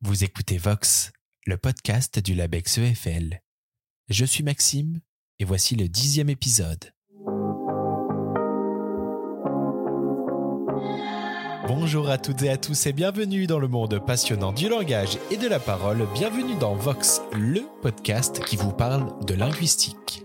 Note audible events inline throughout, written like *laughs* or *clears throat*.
Vous écoutez Vox, le podcast du LabEx EFL. Je suis Maxime et voici le dixième épisode. Bonjour à toutes et à tous et bienvenue dans le monde passionnant du langage et de la parole. Bienvenue dans Vox, le podcast qui vous parle de linguistique.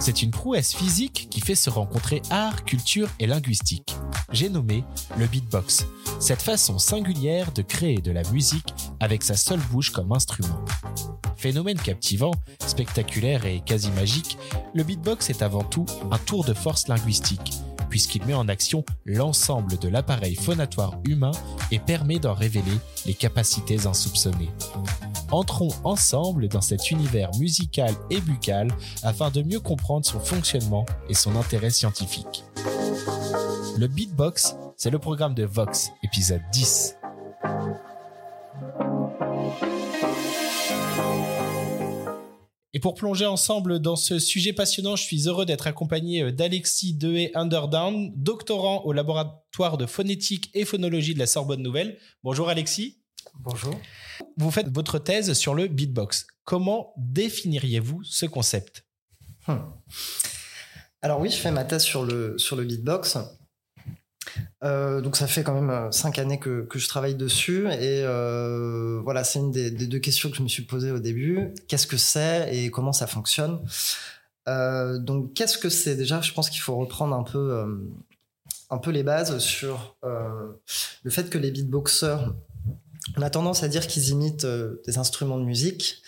C'est une prouesse physique qui fait se rencontrer art, culture et linguistique. J'ai nommé le beatbox, cette façon singulière de créer de la musique avec sa seule bouche comme instrument. Phénomène captivant, spectaculaire et quasi magique, le beatbox est avant tout un tour de force linguistique, puisqu'il met en action l'ensemble de l'appareil phonatoire humain et permet d'en révéler les capacités insoupçonnées. Entrons ensemble dans cet univers musical et buccal afin de mieux comprendre son fonctionnement et son intérêt scientifique. Le beatbox, c'est le programme de Vox, épisode 10. Et pour plonger ensemble dans ce sujet passionnant, je suis heureux d'être accompagné d'Alexis Dehé Underdown, doctorant au laboratoire de phonétique et phonologie de la Sorbonne Nouvelle. Bonjour Alexis. Bonjour. Vous faites votre thèse sur le beatbox. Comment définiriez-vous ce concept? Hmm. Alors oui, je fais ma thèse sur le, sur le beatbox. Euh, donc ça fait quand même euh, cinq années que, je travaille dessus et euh, voilà c'est une des, deux questions que je me suis posée au début qu'est-ce que c'est et comment ça fonctionne? Donc qu'est-ce que c'est? Déjà je pense qu'il faut reprendre un peu un peu les bases sur le fait que les beatboxers on a tendance à dire qu'ils imitent des instruments de musique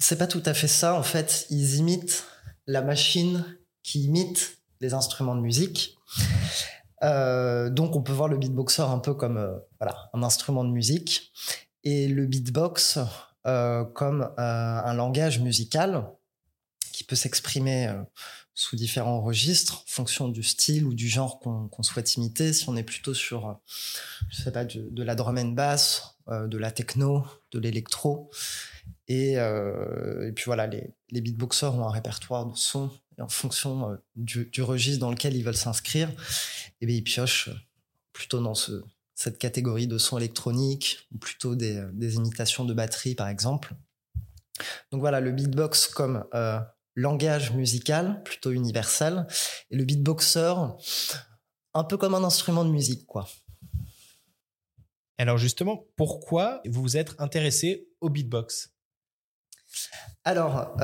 c'est pas tout à fait ça en fait ils imitent la machine qui imite les instruments de musique. Euh, donc on peut voir le beatboxer un peu comme euh, voilà, un instrument de musique et le beatbox euh, comme un langage musical qui peut s'exprimer sous différents registres, en fonction du style ou du genre qu'on souhaite imiter. Si on est plutôt sur, je sais pas, de, la drum and bass, de la techno, de l'électro. Et, et, puis voilà, les, les beatboxers ont un répertoire de sons en fonction euh, du, registre dans lequel ils veulent s'inscrire, et eh bien, ils piochent euh, plutôt dans ce, cette catégorie de sons électroniques, ou plutôt des, euh, des, imitations de batterie, par exemple. Donc voilà, le beatbox comme langage musical, plutôt universel, et le beatboxer, un peu comme un instrument de musique, quoi. Alors justement, pourquoi vous vous êtes intéressé au beatbox? Alors,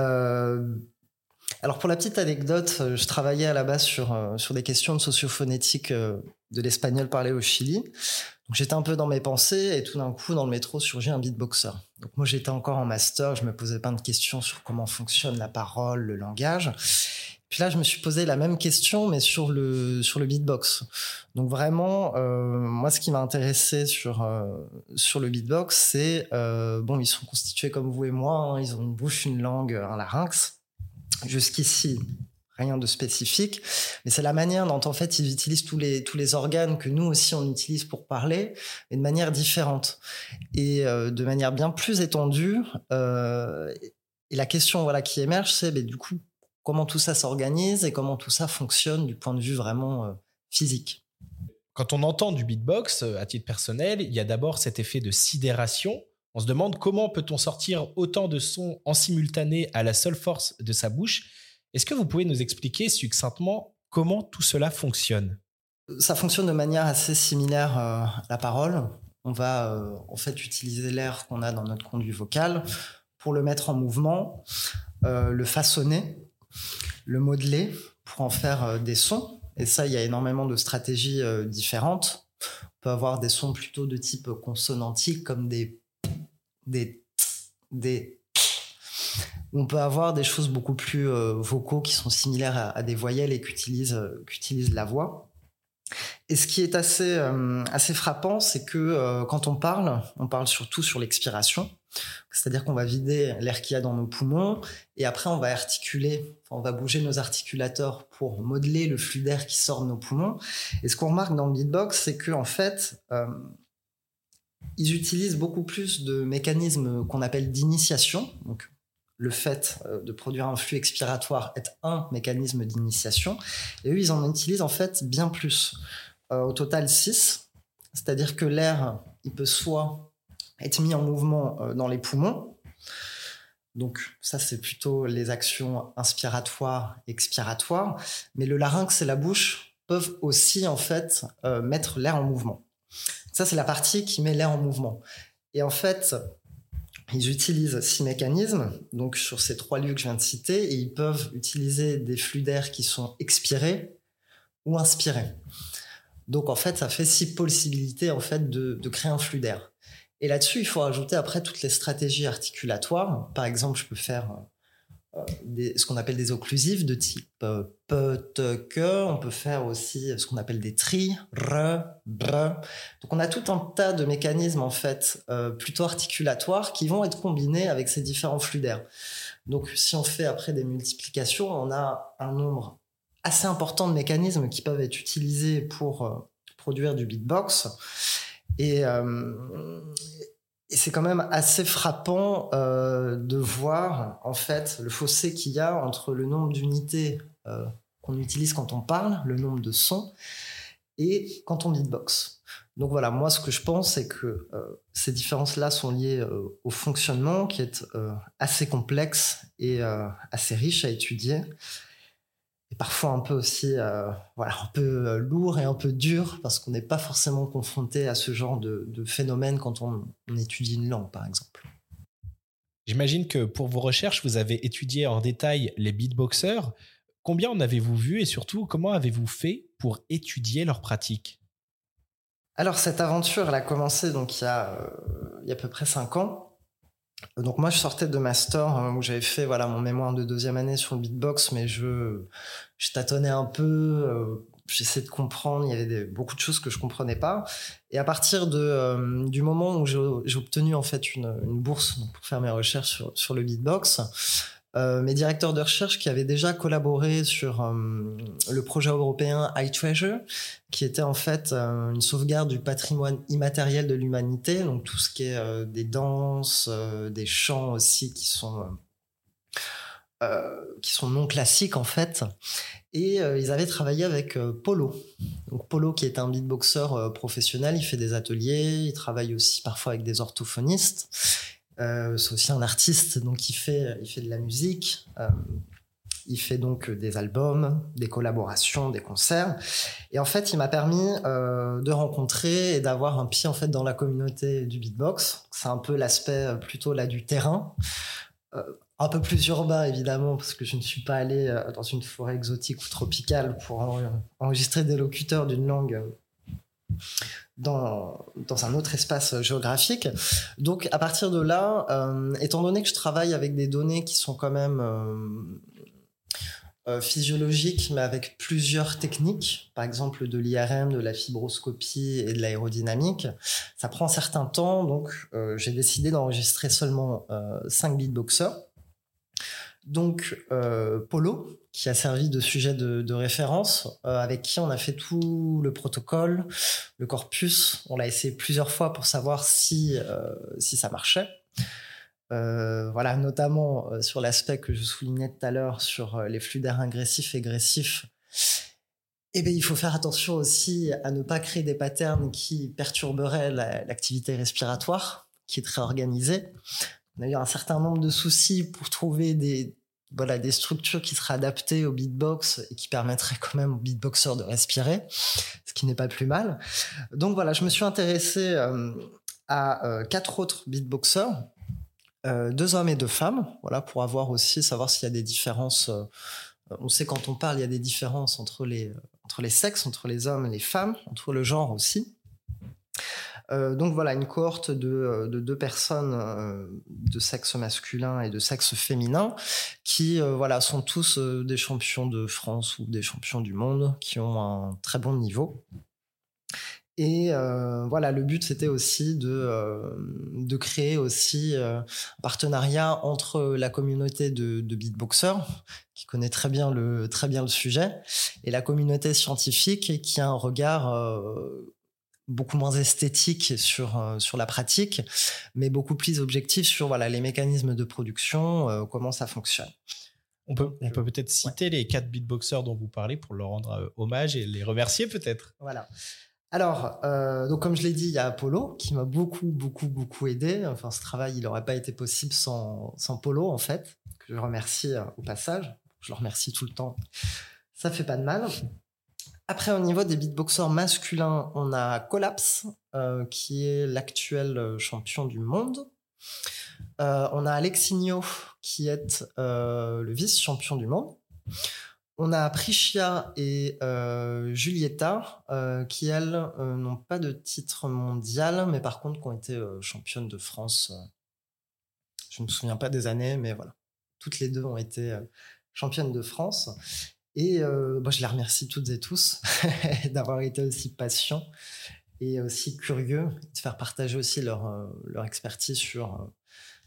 alors pour la petite anecdote, euh, je travaillais à la base sur, euh, sur des questions de sociophonétique euh, de l'espagnol parlé au Chili. J'étais un peu dans mes pensées et tout d'un coup dans le métro surgit un beatboxer. Donc moi j'étais encore en master, je me posais plein de questions sur comment fonctionne la parole, le langage. Puis là je me suis posé la même question mais sur le sur le beatbox. Donc vraiment moi ce qui m'a intéressé sur sur le beatbox c'est bon ils sont constitués comme vous et moi, hein. ils ont une bouche, une langue, un larynx. Jusqu'ici, rien de spécifique, mais c'est la manière dont en fait ils utilisent tous les tous les organes que nous aussi on utilise pour parler, mais de manière différente et euh, de manière bien plus étendue. Euh, et la question voilà qui émerge, c'est du coup comment tout ça s'organise et comment tout ça fonctionne du point de vue vraiment euh, physique. Quand on entend du beatbox, à titre personnel, il y a d'abord cet effet de sidération on se demande comment peut-on sortir autant de sons en simultané à la seule force de sa bouche. Est-ce que vous pouvez nous expliquer succinctement comment tout cela fonctionne? Ça fonctionne de manière assez similaire euh, à la parole. On va euh, en fait utiliser l'air qu'on a dans notre conduit vocal pour le mettre en mouvement, euh, le façonner, le modeler pour en faire des sons. Et ça, il y a énormément de stratégies différentes. On peut avoir des sons plutôt de type consonantique comme des des, des on peut avoir des choses beaucoup plus euh, vocaux qui sont similaires à, des voyelles et qu'utilisent euh, la voix. Et ce qui est assez euh, assez frappant, c'est que quand on parle, on parle surtout sur l'expiration, c'est-à-dire qu'on va vider l'air qu'il y a dans nos poumons et après on va articuler, on va bouger nos articulateurs pour modeler le flux d'air qui sort de nos poumons. Et ce qu'on remarque dans le beatbox, c'est que en fait ils utilisent beaucoup plus de mécanismes qu'on appelle d'initiation, donc le fait de produire un flux expiratoire est un mécanisme d'initiation. Et eux, ils en utilisent en fait bien plus. au total, 6. C'est-à-dire que l'air, il peut soit être mis en mouvement dans les poumons, donc ça, c'est plutôt les actions inspiratoires, expiratoires. Mais le larynx et la bouche peuvent aussi en fait euh, mettre l'air en mouvement. Ça, c'est la partie qui met l'air en mouvement. Et en fait, ils utilisent six mécanismes, donc sur ces trois lieux que je viens de citer, et ils peuvent utiliser des flux d'air qui sont expirés ou inspirés. Donc en fait, ça fait six possibilités en fait de créer un flux d'air. Et là-dessus, il faut ajouter après toutes les stratégies articulatoires. Par exemple, je peux faire des, ce qu'on appelle des occlusives de type euh, te, que. On peut faire aussi ce qu'on appelle des tri, re, bre. Donc, on a tout un tas de mécanismes, en fait, euh, plutôt articulatoires qui vont être combinés avec ces différents flux d'air. Donc, si on fait après des multiplications, on a un nombre assez important de mécanismes qui peuvent être utilisés pour euh, produire du beatbox. Euh, et, c'est quand même assez frappant euh, de voir en fait le fossé qu'il y a entre le nombre d'unités euh, qu'on utilise quand on parle, le nombre de sons, et quand on beatbox. Donc voilà, moi ce que je pense, c'est que ces différences-là sont liées au fonctionnement qui est assez complexe et assez riche à étudier et parfois un peu aussi euh, voilà un peu euh, lourd et un peu dur parce qu'on n'est pas forcément confronté à ce genre de, phénomène quand on, étudie une langue par exemple. J'imagine que pour vos recherches, vous avez étudié en détail les beatboxers. Combien en avez-vous vu et surtout comment avez-vous fait pour étudier leur pratique Alors cette aventure, elle a commencé donc il y a, euh, il y a à peu près cinq ans. Donc moi je sortais de master hein, où j'avais fait voilà mon mémoire de deuxième année sur le beatbox mais je tâtonnais un peu euh, j'essayais de comprendre il y avait beaucoup de choses que je comprenais pas. Et à partir de euh, du moment où j'ai obtenu en fait une, une bourse pour faire mes recherches sur, sur le beatbox euh, mes directeurs de recherche qui avaient déjà collaboré sur euh, le projet européen iTreasure, qui était en fait euh, une sauvegarde du patrimoine immatériel de l'humanité, donc tout ce qui est des danses, des chants aussi qui sont qui sont non classiques en fait. Et ils avaient travaillé avec Polo. Donc Polo qui est un beatboxer professionnel, il fait des ateliers, il travaille aussi parfois avec des orthophonistes. Euh, c'est aussi un artiste, donc il fait, il fait de la musique. Euh, il fait donc des albums, des collaborations, des concerts. Et en fait, il m'a permis euh, de rencontrer et d'avoir un pied en fait dans la communauté du beatbox. C'est un peu l'aspect plutôt là du terrain. un peu plus urbain évidemment parce que je ne suis pas allé dans une forêt exotique ou tropicale pour enregistrer des locuteurs d'une langue dans, un autre espace géographique. Donc à partir de là, euh, étant donné que je travaille avec des données qui sont quand même euh, euh, physiologiques, mais avec plusieurs techniques, par exemple de l'IRM, de la fibroscopie et de l'aérodynamique, ça prend un certain temps. Donc j'ai décidé d'enregistrer seulement 5 beatboxers donc euh, Polo, qui a servi de sujet de, référence, euh, avec qui on a fait tout le protocole, le corpus. On l'a essayé plusieurs fois pour savoir si, euh, si ça marchait. voilà, notamment sur l'aspect que je soulignais tout à l'heure sur les flux d'air ingressifs et agressifs. Eh bien, il faut faire attention aussi à ne pas créer des patterns qui perturberaient l'activité respiratoire, qui est très organisée on a eu un certain nombre de soucis pour trouver des, voilà, des structures qui seraient adaptées au beatbox et qui permettraient quand même au beatboxer de respirer, ce qui n'est pas plus mal. Donc voilà, je me suis intéressé euh, à euh, quatre autres beatboxers, euh, deux hommes et deux femmes, voilà, pour avoir aussi, savoir s'il y a des différences. on sait quand on parle, il y a des différences entre les, entre les sexes, entre les hommes et les femmes, entre le genre aussi. Euh, donc voilà, une cohorte de, euh, deux personnes euh, de sexe masculin et de sexe féminin qui voilà sont tous des champions de France ou des champions du monde qui ont un très bon niveau. Et voilà, le but c'était aussi de, de créer aussi un partenariat entre la communauté de, beatboxers qui connaît très bien le très bien le sujet et la communauté scientifique qui a un regard beaucoup moins esthétique sur euh, sur la pratique, mais beaucoup plus objectif sur voilà les mécanismes de production, euh, comment ça fonctionne. On peut on peut peut-être citer les quatre beatboxers dont vous parlez pour leur rendre euh, hommage et les remercier peut-être. Voilà. Alors, donc comme je l'ai dit, il y a Apollo qui m'a beaucoup, beaucoup, beaucoup aidé. Enfin, ce travail, il n'aurait pas été possible sans, sans Polo, en fait, que je remercie au passage. Je le remercie tout le temps. Ça fait pas de mal. Après, au niveau des beatboxers masculins, on a Collapse, euh, qui est l'actuel euh, champion du monde. Euh, on a Alexinho, qui est le vice-champion du monde. On a Prichia et Julieta, qui elles n'ont pas de titre mondial, mais par contre qui ont été championnes de France. je ne me souviens pas des années, mais voilà. Toutes les deux ont été championnes de France. Et euh, je les remercie toutes et tous *laughs* d'avoir été aussi patients et aussi curieux, de faire partager aussi leur, euh, expertise sur... Euh,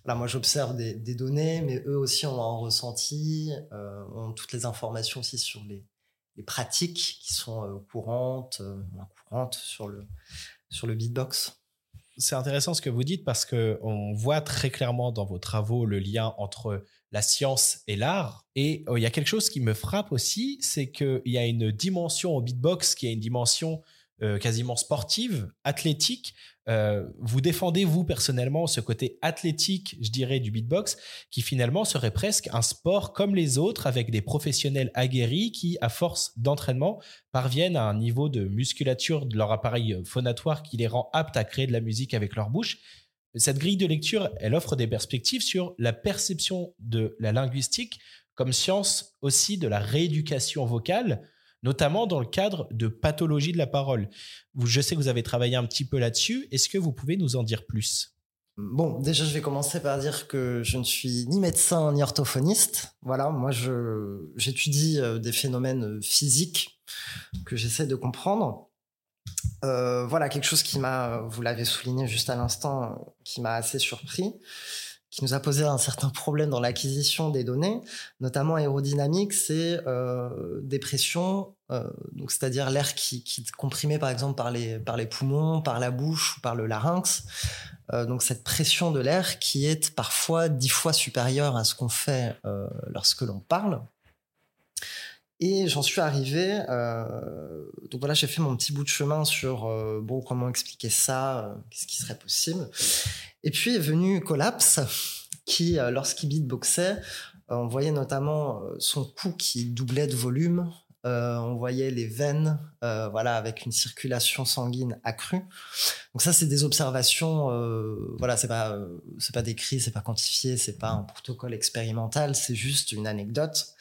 voilà, moi, j'observe des, données, mais eux aussi ont un ressenti, euh, ont toutes les informations aussi sur les, pratiques qui sont euh, courantes, courantes sur le, sur le beatbox. C'est intéressant ce que vous dites parce que on voit très clairement dans vos travaux le lien entre la science et l'art. Et euh, il y a quelque chose qui me frappe aussi, c'est qu'il y a une dimension au beatbox qui est une dimension euh, quasiment sportive, athlétique. Euh, vous défendez, vous, personnellement, ce côté athlétique, je dirais, du beatbox, qui finalement serait presque un sport comme les autres, avec des professionnels aguerris qui, à force d'entraînement, parviennent à un niveau de musculature de leur appareil phonatoire qui les rend aptes à créer de la musique avec leur bouche. Cette grille de lecture, elle offre des perspectives sur la perception de la linguistique comme science aussi de la rééducation vocale, notamment dans le cadre de pathologie de la parole. Je sais que vous avez travaillé un petit peu là-dessus. Est-ce que vous pouvez nous en dire plus? Bon, déjà, je vais commencer par dire que je ne suis ni médecin ni orthophoniste. Voilà, moi, j'étudie euh, des phénomènes physiques que j'essaie de comprendre. Euh, voilà, quelque chose qui m'a, vous l'avez souligné juste à l'instant, qui m'a assez surpris, qui nous a posé un certain problème dans l'acquisition des données, notamment aérodynamique, c'est euh, des pressions, euh, donc c'est-à-dire l'air qui, qui est comprimé par exemple par les, par les poumons, par la bouche ou par le larynx. Donc cette pression de l'air qui est parfois dix fois supérieure à ce qu'on fait lorsque l'on parle. Et j'en suis arrivé. Euh, donc voilà, j'ai fait mon petit bout de chemin sur euh, bon comment expliquer ça, euh, qu'est-ce qui serait possible. Et puis est venu Collapse, qui lorsqu'il beatboxait, on voyait notamment son cou qui doublait de volume. on voyait les veines, voilà, avec une circulation sanguine accrue. Donc ça, c'est des observations. voilà, c'est pas, c'est pas décrit, c'est pas quantifié, c'est pas un protocole expérimental, c'est juste une anecdote.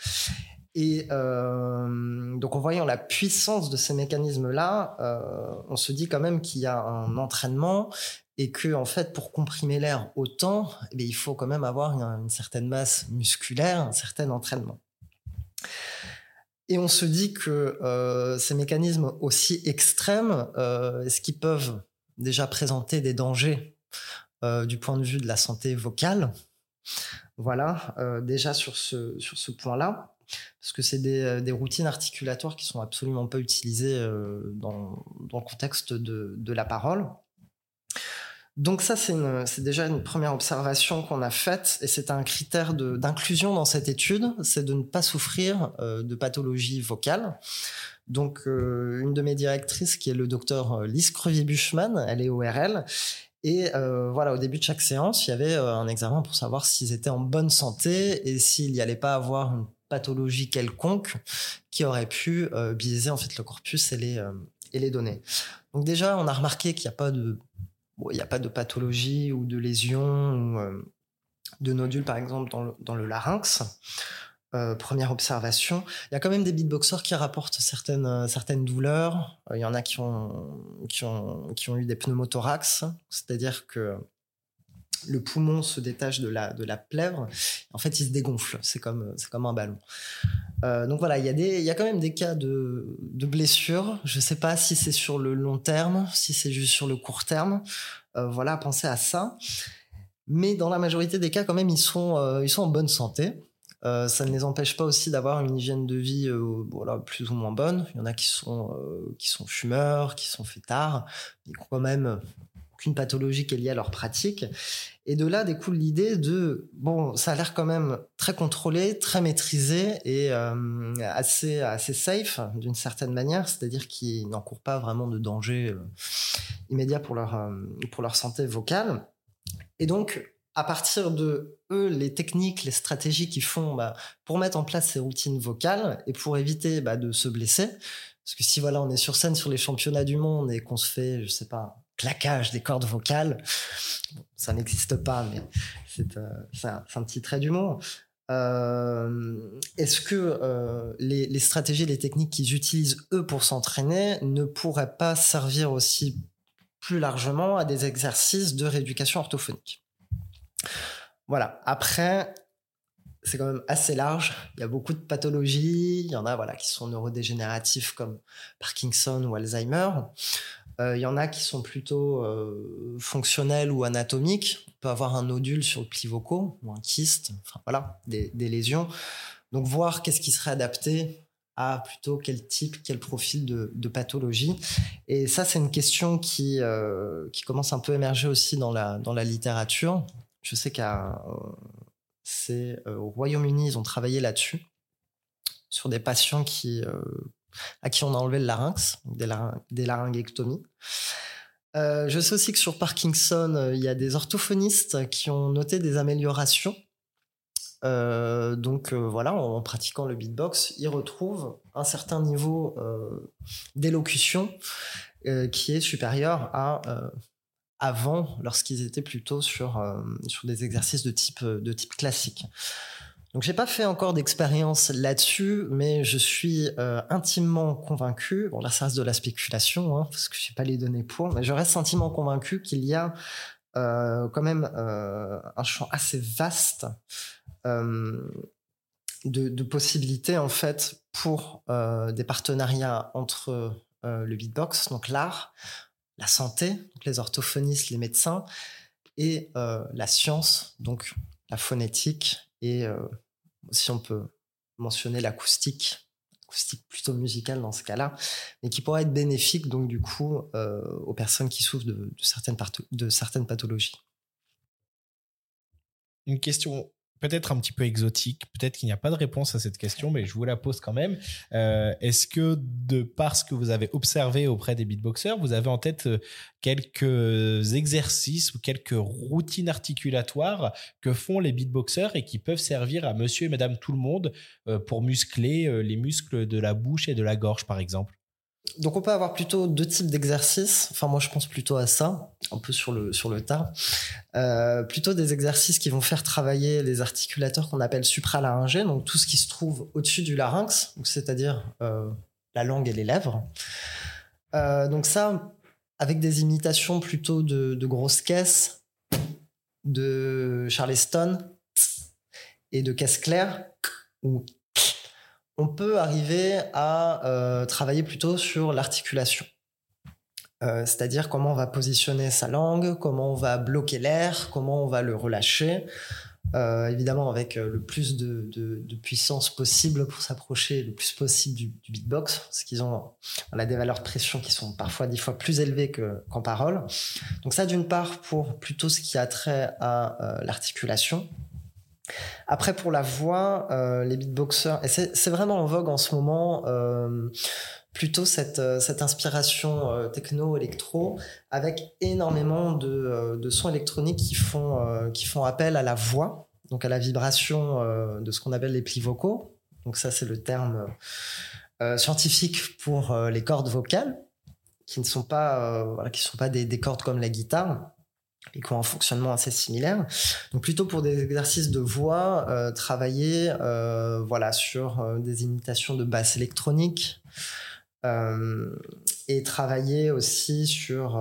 Et euh, donc en voyant la puissance de ces mécanismes-là, euh, on se dit quand même qu'il y a un entraînement et que en fait pour comprimer l'air autant, eh il faut quand même avoir une, certaine masse musculaire, un certain entraînement. Et on se dit que euh, ces mécanismes aussi extrêmes, est-ce qu'ils peuvent déjà présenter des dangers du point de vue de la santé vocale? Voilà, déjà sur ce, sur ce point-là parce que c'est des, euh, des, routines articulatoires qui sont absolument pas utilisées euh, dans, dans, le contexte de, de, la parole. Donc ça, c'est déjà une première observation qu'on a faite, et c'est un critère d'inclusion dans cette étude, c'est de ne pas souffrir euh, de pathologie vocale. Donc une de mes directrices, qui est le docteur Lise Crevier-Buchmann, elle est ORL, et voilà, au début de chaque séance, il y avait un examen pour savoir s'ils étaient en bonne santé et s'il n'y allait pas avoir une pathologie quelconque qui aurait pu euh, biaiser en fait le corpus et les euh, et les données. Donc déjà, on a remarqué qu'il n'y a pas de n'y a pas de pathologie ou de lésion ou euh, de nodules par exemple dans le, dans le larynx. Première observation. Il y a quand même des beatboxers qui rapportent certaines, certaines douleurs. Il y en a qui ont, qui ont, qui ont eu des pneumothorax, c'est-à-dire que le poumon se détache de la, de la plèvre. En fait, il se dégonfle. C'est comme, comme un ballon. Euh, donc voilà, il y, a des, y a quand même des cas de, de blessures. Je ne sais pas si c'est sur le long terme, si c'est juste sur le court terme. Euh, voilà, pensez à ça. Mais dans la majorité des cas, quand même, ils sont, euh, ils sont en bonne santé. ça ne les empêche pas aussi d'avoir une hygiène de vie voilà, plus ou moins bonne. Il y en a qui sont, qui sont fumeurs, qui sont fêtards, mais quand même aucune pathologie qui est liée à leur pratique. Et de là découle l'idée de, bon, ça a l'air quand même très contrôlé, très maîtrisé et euh, assez, assez safe d'une certaine manière, c'est-à-dire qu'ils n'encourent pas vraiment de danger euh, immédiat pour leur, euh, pour leur santé vocale. Et donc, à partir de eux, les techniques, les stratégies qu'ils font bah, pour mettre en place ces routines vocales et pour éviter bah, de se blesser, parce que si voilà, on est sur scène sur les championnats du monde et qu'on se fait, je sais pas, claquage des cordes vocales. ça n'existe pas, mais c'est euh, un, petit trait d'humour. Euh, Est-ce que euh, les, les, stratégies, les techniques qu'ils utilisent eux pour s'entraîner ne pourraient pas servir aussi plus largement à des exercices de rééducation orthophonique? Voilà. Après, c'est quand même assez large. Il y a beaucoup de pathologies. Il y en a voilà qui sont neurodégénératifs comme Parkinson ou Alzheimer. Euh, il y en a qui sont plutôt euh, fonctionnels ou anatomiques. On peut avoir un nodule sur le pli vocaux ou un kyste, voilà, des, lésions. Donc voir qu'est-ce qui serait adapté à plutôt quel type, quel profil de, pathologie. Et ça, c'est une question qui, euh, qui commence un peu à émerger aussi dans la, dans la littérature. Je sais qu'à au Royaume-Uni, ils ont travaillé là-dessus sur des patients qui à qui on a enlevé le larynx, des, laryngectomies. Euh, je sais aussi que sur Parkinson, euh, il y a des orthophonistes qui ont noté des améliorations. Euh, donc voilà, en, pratiquant le beatbox, ils retrouvent un certain niveau d'élocution qui est supérieur à avant, lorsqu'ils étaient plutôt sur, sur des exercices de type, de type classique. Donc j'ai pas fait encore d'expérience là-dessus, mais je suis euh, intimement convaincu. Bon là ça reste de la spéculation, hein, parce que je n'ai pas les données pour, mais je reste intimement convaincu qu'il y a euh, quand même euh, un champ assez vaste de, de, possibilités en fait pour des partenariats entre le beatbox, donc l'art, la santé, donc les orthophonistes, les médecins, et la science, donc la phonétique et euh, si on peut mentionner l'acoustique, acoustique plutôt musicale dans ce cas-là, mais qui pourrait être bénéfique donc du coup euh, aux personnes qui souffrent de, certaines de certaines pathologies. Une question peut-être un petit peu exotique, peut-être qu'il n'y a pas de réponse à cette question, mais je vous la pose quand même. Euh, est-ce que de par ce que vous avez observé auprès des beatboxers, vous avez en tête euh, quelques exercices ou quelques routines articulatoires que font les beatboxers et qui peuvent servir à monsieur et madame tout le monde euh, pour muscler les muscles de la bouche et de la gorge, par exemple? Donc on peut avoir plutôt deux types d'exercices. Enfin moi je pense plutôt à ça, un peu sur le sur le tas. Euh, plutôt des exercices qui vont faire travailler les articulateurs qu'on appelle supralaryngés, donc tout ce qui se trouve au-dessus du larynx, c'est-à-dire euh, la langue et les lèvres. Euh, donc ça, avec des imitations plutôt de, grosses caisses, de Charleston et de caisse claire ou on peut arriver à euh, travailler plutôt sur l'articulation. Euh, c'est-à-dire comment on va positionner sa langue, comment on va bloquer l'air, comment on va le relâcher, euh, évidemment avec le plus de, puissance possible pour s'approcher le plus possible du, beatbox, parce qu'ils ont des valeurs de pression qui sont parfois dix fois plus élevées qu'en parole. Donc ça d'une part pour plutôt ce qui a trait à l'articulation, après, pour la voix, euh, les beatboxers, c'est vraiment en vogue en ce moment, euh, plutôt cette, euh, inspiration techno-électro, avec énormément de, sons électroniques qui font, qui font appel à la voix, donc à la vibration de ce qu'on appelle les plis vocaux. Donc ça, c'est le terme scientifique pour les cordes vocales, qui ne sont pas, voilà, qui sont pas des cordes comme la guitare et qui ont un fonctionnement assez similaire. Donc plutôt pour des exercices de voix, euh, travailler euh, voilà sur euh, des imitations de basse électronique et travailler aussi sur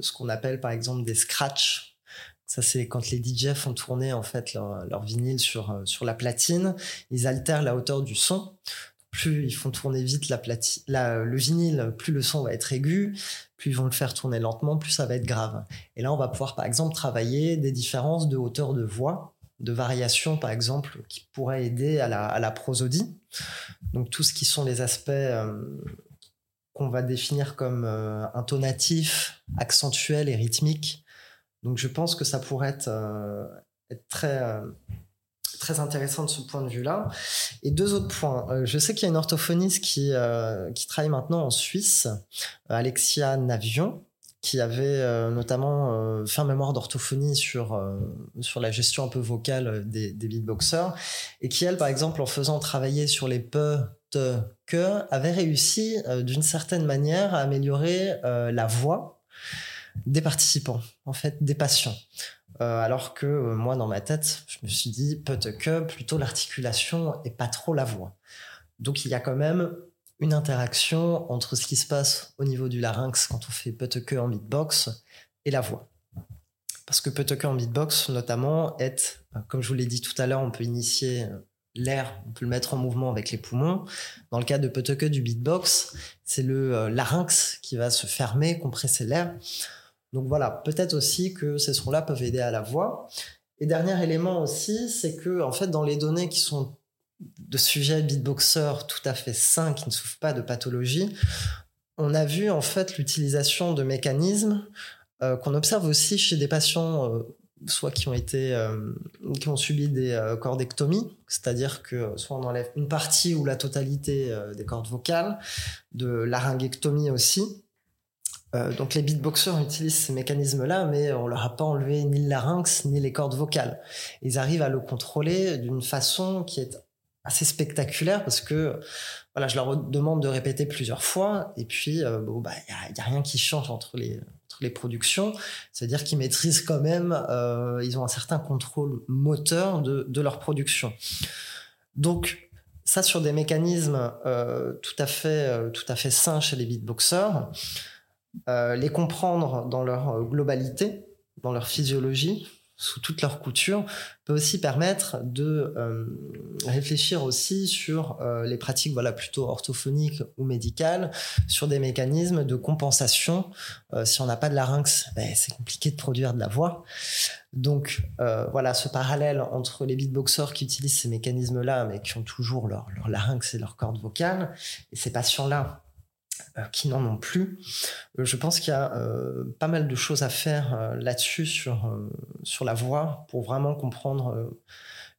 ce qu'on appelle par exemple des scratchs. Ça c'est quand les DJ font tourner en fait leur, leur vinyle sur sur la platine, ils altèrent la hauteur du son plus ils font tourner vite la platine, le vinyle, plus le son va être aigu, plus ils vont le faire tourner lentement, plus ça va être grave. Et là, on va pouvoir par exemple travailler des différences de hauteur de voix de variations, par exemple, qui pourraient aider à la, prosodie. Donc tout ce qui sont les aspects qu'on va définir comme intonatifs, accentuels et rythmiques. Donc je pense que ça pourrait être, être très très intéressant de ce point de vue-là. Et deux autres points. Euh, je sais qu'il y a une orthophoniste qui, euh, qui travaille maintenant en Suisse, euh, Alexia Navion, qui avait notamment fait un mémoire d'orthophonie sur, sur la gestion un peu vocale des, des beatboxers, et qui, elle, par exemple, en faisant travailler sur les peu, te, que, avait réussi d'une certaine manière à améliorer la voix des participants, en fait, des patients. Euh, alors que euh, moi, dans ma tête, je me suis dit, peut-être que plutôt l'articulation et pas trop la voix. Donc il y a quand même une interaction entre ce qui se passe au niveau du larynx quand on fait peut-être que en beatbox et la voix. Parce que peut-être que en beatbox, notamment, est, euh, comme je vous l'ai dit tout à l'heure, on peut initier l'air, on peut le mettre en mouvement avec les poumons. Dans le cas de peut-être que du beatbox, c'est le larynx qui va se fermer, compresser l'air. Donc voilà, peut-être aussi que ces sons-là peuvent aider à la voix. Et dernier élément aussi, c'est que en fait, dans les données qui sont de sujets beatboxers tout à fait sains, qui ne souffrent pas de pathologie, on a vu en fait l'utilisation de mécanismes euh, qu'on observe aussi chez des patients, euh, soit qui ont été, euh, qui ont subi des cordectomies, c'est-à-dire que soit on enlève une partie ou la totalité des cordes vocales, de laryngectomie aussi, euh, donc les beatboxers utilisent ces mécanismes-là, mais on leur a pas enlevé ni le larynx ni les cordes vocales. Ils arrivent à le contrôler d'une façon qui est assez spectaculaire parce que voilà, je leur demande de répéter plusieurs fois et puis euh, bon bah il y a, rien qui change entre les productions, c'est-à-dire qu'ils maîtrisent quand même, euh, ils ont un certain contrôle moteur de, de leur production. Donc ça sur des mécanismes tout à fait tout à fait sains chez les beatboxers. Euh, les comprendre dans leur euh, globalité, dans leur physiologie, sous toute leur couture, peut aussi permettre de euh, réfléchir aussi sur les pratiques voilà plutôt orthophoniques ou médicales, sur des mécanismes de compensation. si on n'a pas de larynx, ben, c'est compliqué de produire de la voix. Donc voilà, ce parallèle entre les beatboxers qui utilisent ces mécanismes-là, mais qui ont toujours leur, leur larynx et leur corde vocale, et ces patients-là qui n'en ont plus. Euh, je pense qu'il y a euh, pas mal de choses à faire là-dessus sur, sur la voix pour vraiment comprendre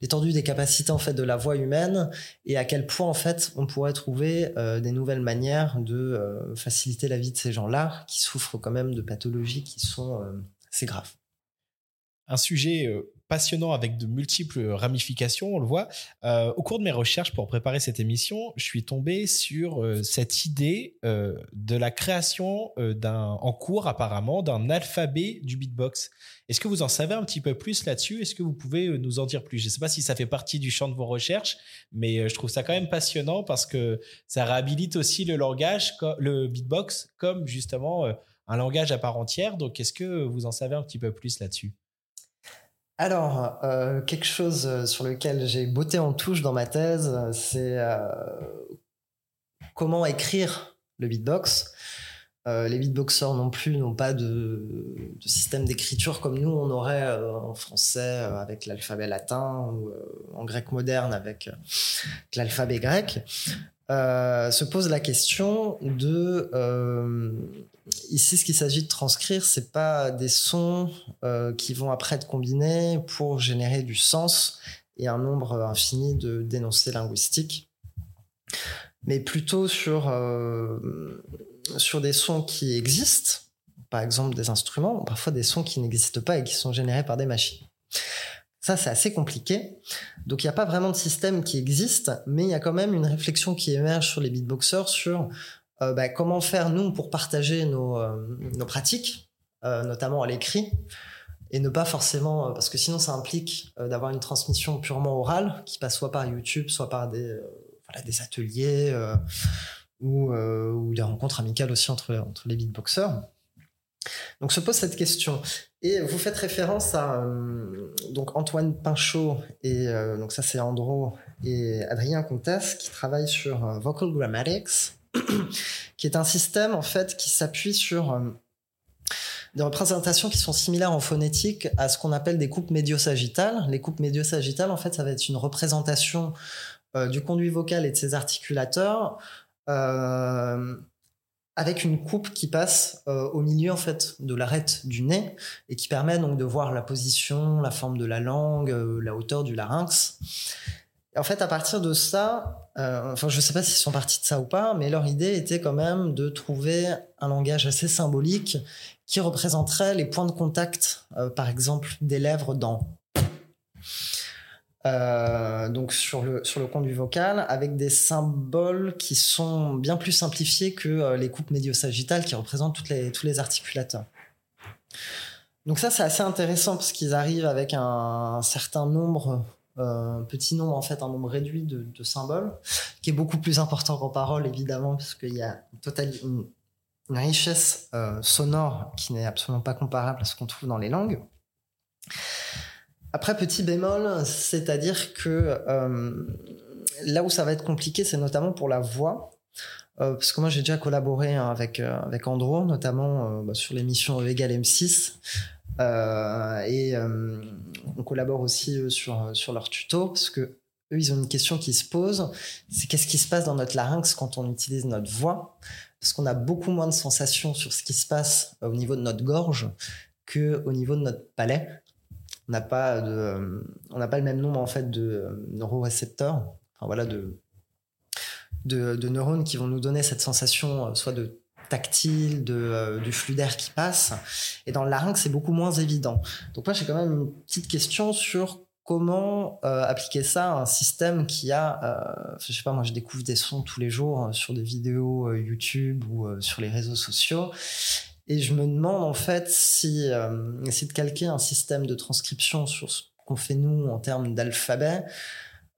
l'étendue des capacités en fait de la voix humaine et à quel point en fait on pourrait trouver des nouvelles manières de faciliter la vie de ces gens-là qui souffrent quand même de pathologies qui sont assez graves. Un sujet passionnant avec de multiples ramifications, on le voit. Euh, au cours de mes recherches pour préparer cette émission, je suis tombé sur euh, cette idée euh, de la création d'un, en cours apparemment, d'un alphabet du beatbox. Est-ce que vous en savez un petit peu plus là-dessus? Est-ce que vous pouvez nous en dire plus? Je ne sais pas si ça fait partie du champ de vos recherches, mais je trouve ça quand même passionnant parce que ça réhabilite aussi le langage, le beatbox, comme justement un langage à part entière. Donc, est-ce que vous en savez un petit peu plus là-dessus? Alors, euh, quelque chose euh, sur lequel j'ai botté en touche dans ma thèse, c'est euh, comment écrire le beatbox. les beatboxers non plus n'ont pas de, système d'écriture comme nous on aurait en français avec l'alphabet latin ou en grec moderne avec l'alphabet grec. Euh, se pose la question de euh, ici ce qu'il s'agit de transcrire c'est pas des sons euh, qui vont après être combinés pour générer du sens et un nombre infini de dénoncés linguistiques mais plutôt sur sur des sons qui existent par exemple des instruments parfois des sons qui n'existent pas et qui sont générés par des machines ça, c'est assez compliqué. Donc, il n'y a pas vraiment de système qui existe, mais il y a quand même une réflexion qui émerge sur les beatboxers sur euh, bah, comment faire, nous, pour partager nos, euh, pratiques, euh, notamment à l'écrit, et ne pas forcément, parce que sinon, ça implique d'avoir une transmission purement orale, qui passe soit par YouTube, soit par des, ateliers ou, des rencontres amicales aussi entre les beatboxers. Donc se pose cette question. Et vous faites référence à euh, donc Antoine Pinchot et euh, donc ça c'est Andro et Adrien Comtesse qui travaillent sur euh, Vocal Grammatics, *clears throat* qui est un système en fait qui s'appuie sur des représentations qui sont similaires en phonétique à ce qu'on appelle des coupes médio-sagittales. Les coupes médio-sagittales, en fait, ça va être une représentation du conduit vocal et de ses articulateurs avec une coupe qui passe euh, au milieu en fait de l'arête du nez et qui permet donc de voir la position, la forme de la langue, la hauteur du larynx. en fait, à partir de ça, enfin, je ne sais pas s'ils sont partis de ça ou pas, mais leur idée était quand même de trouver un langage assez symbolique qui représenterait les points de contact, par exemple, des lèvres dans euh, donc sur le, sur le conduit vocal, avec des symboles qui sont bien plus simplifiés que euh, les coupes médio-sagittales qui représentent toutes les, tous les articulateurs. Donc ça, c'est assez intéressant parce qu'ils arrivent avec un, certain nombre, euh, petit nombre en fait, un nombre réduit de, symboles, qui est beaucoup plus important qu'en parole évidemment, parce qu'il y a une, une richesse sonore qui n'est absolument pas comparable à ce qu'on trouve dans les langues. Après, petit bémol, c'est-à-dire que euh, là où ça va être compliqué, c'est notamment pour la voix. Euh, parce que moi, j'ai déjà collaboré hein, avec, euh, avec Andro, notamment bah, sur l'émission Egal M6. et on collabore aussi sur, sur leurs tutos, parce que eux, ils ont une question qui se pose, c'est qu'est-ce qui se passe dans notre larynx quand on utilise notre voix? Parce qu'on a beaucoup moins de sensations sur ce qui se passe au niveau de notre gorge que au niveau de notre palais on n'a pas de, on n'a pas le même nombre en fait de euh, neurorécepteurs, enfin voilà de, neurones qui vont nous donner cette sensation euh, soit de tactile, de, euh, du flux d'air qui passe. Et dans le larynx, c'est beaucoup moins évident. Donc moi, j'ai quand même une petite question sur comment appliquer ça à un système qui a, je sais pas, moi je découvre des sons tous les jours sur des vidéos YouTube ou sur les réseaux sociaux, et je me demande en fait si euh, essayer de calquer un système de transcription sur ce qu'on fait nous en termes d'alphabet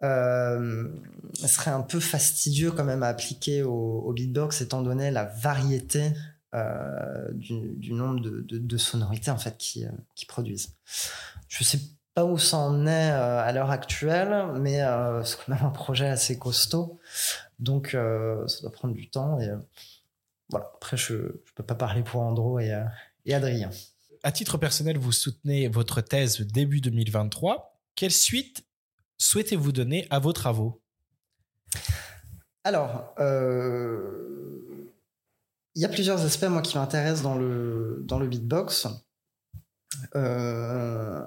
euh, serait un peu fastidieux quand même à appliquer au, beatbox étant donné la variété euh, du, nombre de, sonorités en fait qui, euh, produisent. Je sais pas où ça en est euh, à l'heure actuelle, mais c'est quand même un projet assez costaud, donc ça doit prendre du temps et voilà. Après, je ne peux pas parler pour Andro et, euh, et Adrien. À titre personnel, vous soutenez votre thèse début 2023. Quelle suite souhaitez-vous donner à vos travaux? Alors, euh, il y a plusieurs aspects moi qui m'intéressent dans le, dans le beatbox. Euh,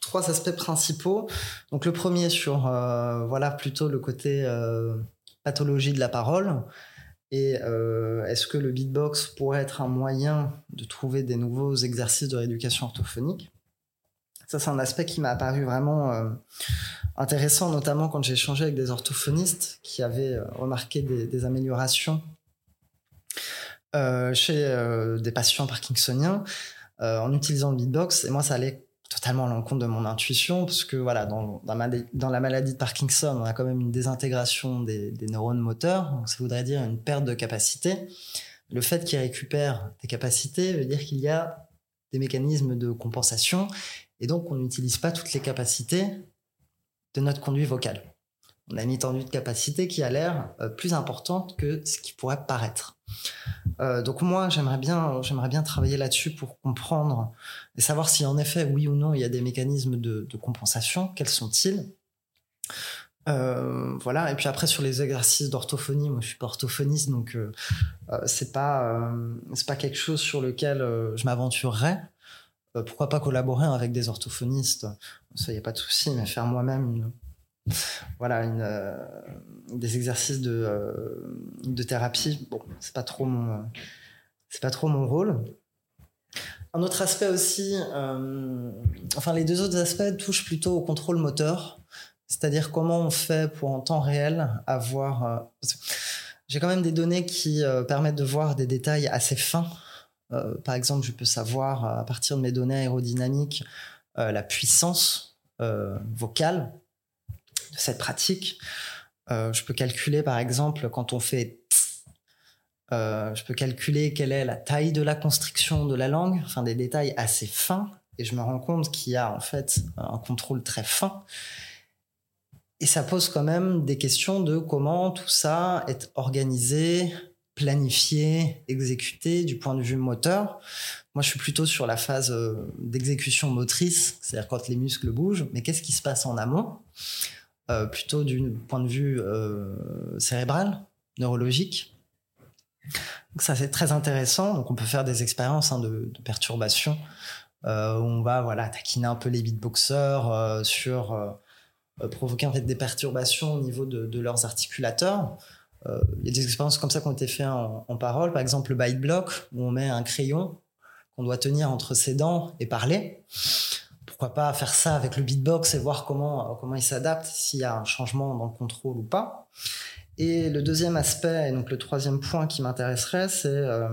trois aspects principaux. Donc le premier sur voilà plutôt le côté pathologie de la parole. Et euh, est-ce que le beatbox pourrait être un moyen de trouver des nouveaux exercices de rééducation orthophonique? Ça, c'est un aspect qui m'a apparu vraiment euh, intéressant, notamment quand j'ai échangé avec des orthophonistes qui avaient euh, remarqué des, améliorations chez des patients parkinsoniens en utilisant le beatbox. Et moi, ça allait totalement à l'encontre de mon intuition, parce que voilà, dans, la maladie de Parkinson, on a quand même une désintégration des, neurones moteurs, donc ça voudrait dire une perte de capacité. Le fait qu'ils récupèrent des capacités veut dire qu'il y a des mécanismes de compensation, et donc on n'utilise pas toutes les capacités de notre conduit vocal. On a une étendue de capacité qui a l'air euh, plus importante que ce qui pourrait paraître. Euh, donc moi, j'aimerais bien, j'aimerais bien travailler là-dessus pour comprendre et savoir si en effet, oui ou non, il y a des mécanismes de, compensation. Quels sont-ils? Euh, voilà. Et puis après sur les exercices d'orthophonie, moi je suis pas orthophoniste, donc euh, c'est pas c'est pas quelque chose sur lequel je m'aventurerais. pourquoi pas collaborer avec des orthophonistes? Ça y a pas de souci, mais faire moi-même une voilà, euh, des exercices de, euh, de thérapie. Bon, c'est pas trop mon, c'est pas trop mon rôle. Un autre aspect aussi, euh, enfin les deux autres aspects touchent plutôt au contrôle moteur, c'est-à-dire comment on fait pour en temps réel avoir. J'ai quand même des données qui permettent de voir des détails assez fins. par exemple, je peux savoir à partir de mes données aérodynamiques la puissance vocale de cette pratique. Euh, je peux calculer, par exemple, quand on fait euh, je peux calculer quelle est la taille de la constriction de la langue, enfin des détails assez fins, et je me rends compte qu'il y a en fait un contrôle très fin. Et ça pose quand même des questions de comment tout ça est organisé planifier, exécuter du point de vue moteur. Moi, je suis plutôt sur la phase euh, d'exécution motrice, c'est-à-dire quand les muscles bougent, mais qu'est-ce qui se passe en amont? Euh, Plutôt du point de vue euh, cérébral, neurologique. Donc ça, c'est très intéressant. Donc, on peut faire des expériences hein, de, de, perturbation euh, où on va voilà, taquiner un peu les beatboxers sur provoquer en fait des perturbations au niveau de, de leurs articulateurs. Il y a des expériences comme ça qui ont été faites en, en parole. Par exemple, le bite block, où on met un crayon qu'on doit tenir entre ses dents et parler. Pourquoi pas faire ça avec le beatbox et voir comment, comment il s'adapte, s'il y a un changement dans le contrôle ou pas. Et le deuxième aspect, et donc le troisième point qui m'intéresserait, c'est euh,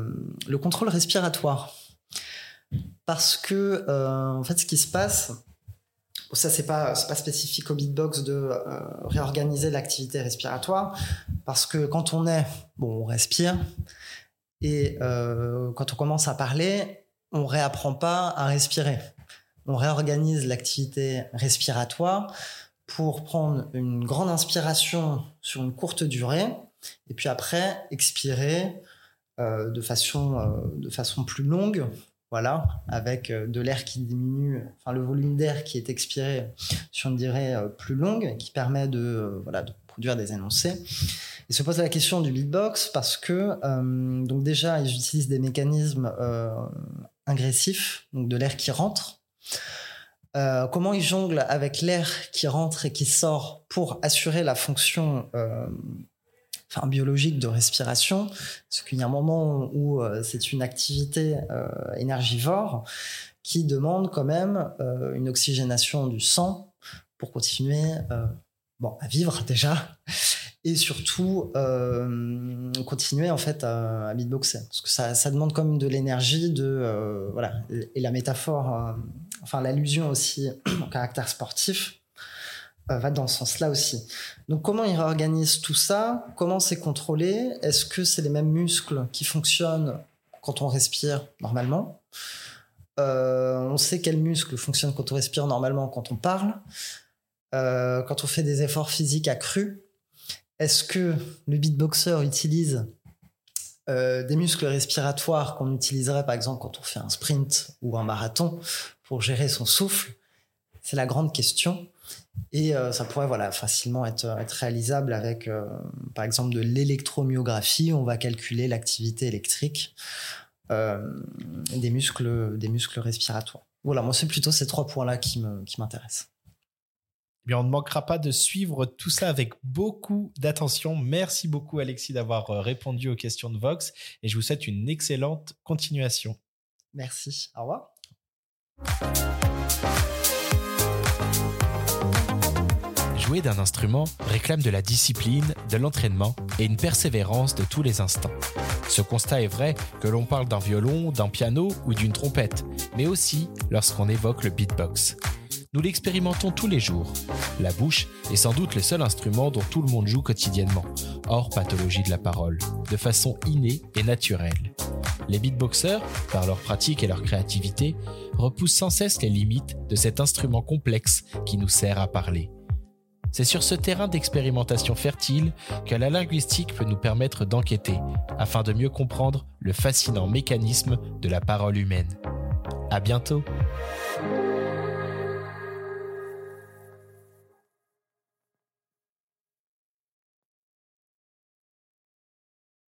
le contrôle respiratoire. Parce que, euh, en fait, ce qui se passe, ça, c'est pas, pas spécifique au beatbox de euh, réorganiser l'activité respiratoire, parce que quand on est, bon, on respire, et euh, quand on commence à parler, on réapprend pas à respirer. On réorganise l'activité respiratoire pour prendre une grande inspiration sur une courte durée et puis après expirer euh, de façon euh, de façon plus longue voilà avec euh, de l'air qui diminue enfin le volume d'air qui est expiré sur une durée plus longue qui permet de voilà de produire des énoncés. Et se pose la question du beatbox parce que donc déjà ils utilisent des mécanismes agressifs donc de l'air qui rentre euh, comment ils jonglent avec l'air qui rentre et qui sort pour assurer la fonction euh, enfin, biologique de respiration, parce qu'il y a un moment où euh, c'est une activité énergivore qui demande quand même une oxygénation du sang pour continuer bon, à vivre déjà et surtout euh, continuer en fait à, beatboxer. Parce que ça, ça demande comme de l'énergie de euh, voilà et la métaphore euh, enfin l'allusion aussi *clears throat* au caractère sportif va dans ce sens-là aussi. Donc comment ils réorganisent tout ça? Comment c'est contrôlé? Est-ce que c'est les mêmes muscles qui fonctionnent quand on respire normalement? On sait quels muscles fonctionnent quand on respire normalement quand on parle. Quand on fait des efforts physiques accrus, est-ce que le beatboxer utilise euh, des muscles respiratoires qu'on utiliserait par exemple quand on fait un sprint ou un marathon pour gérer son souffle? C'est la grande question. Et euh, ça pourrait voilà, facilement être, être réalisable avec, euh, par exemple, de l'électromyographie. On va calculer l'activité électrique des, muscles, des muscles respiratoires. Voilà, moi, c'est plutôt ces trois points-là qui m'intéressent. Eh bien, on ne manquera pas de suivre tout ça avec beaucoup d'attention. Merci beaucoup, Alexis, d'avoir euh, répondu aux questions de Vox et je vous souhaite une excellente continuation. Merci. Au revoir. Jouer d'un instrument réclame de la discipline, de l'entraînement et une persévérance de tous les instants. Ce constat est vrai que l'on parle d'un violon, d'un piano ou d'une trompette, mais aussi lorsqu'on évoque le beatbox. Nous l'expérimentons tous les jours. La bouche est sans doute le seul instrument dont tout le monde joue quotidiennement, hors pathologie de la parole, de façon innée et naturelle. Les beatboxers, par leur pratique et leur créativité, repoussent sans cesse les limites de cet instrument complexe qui nous sert à parler. C'est sur ce terrain d'expérimentation fertile que la linguistique peut nous permettre d'enquêter afin de mieux comprendre le fascinant mécanisme de la parole humaine. À bientôt!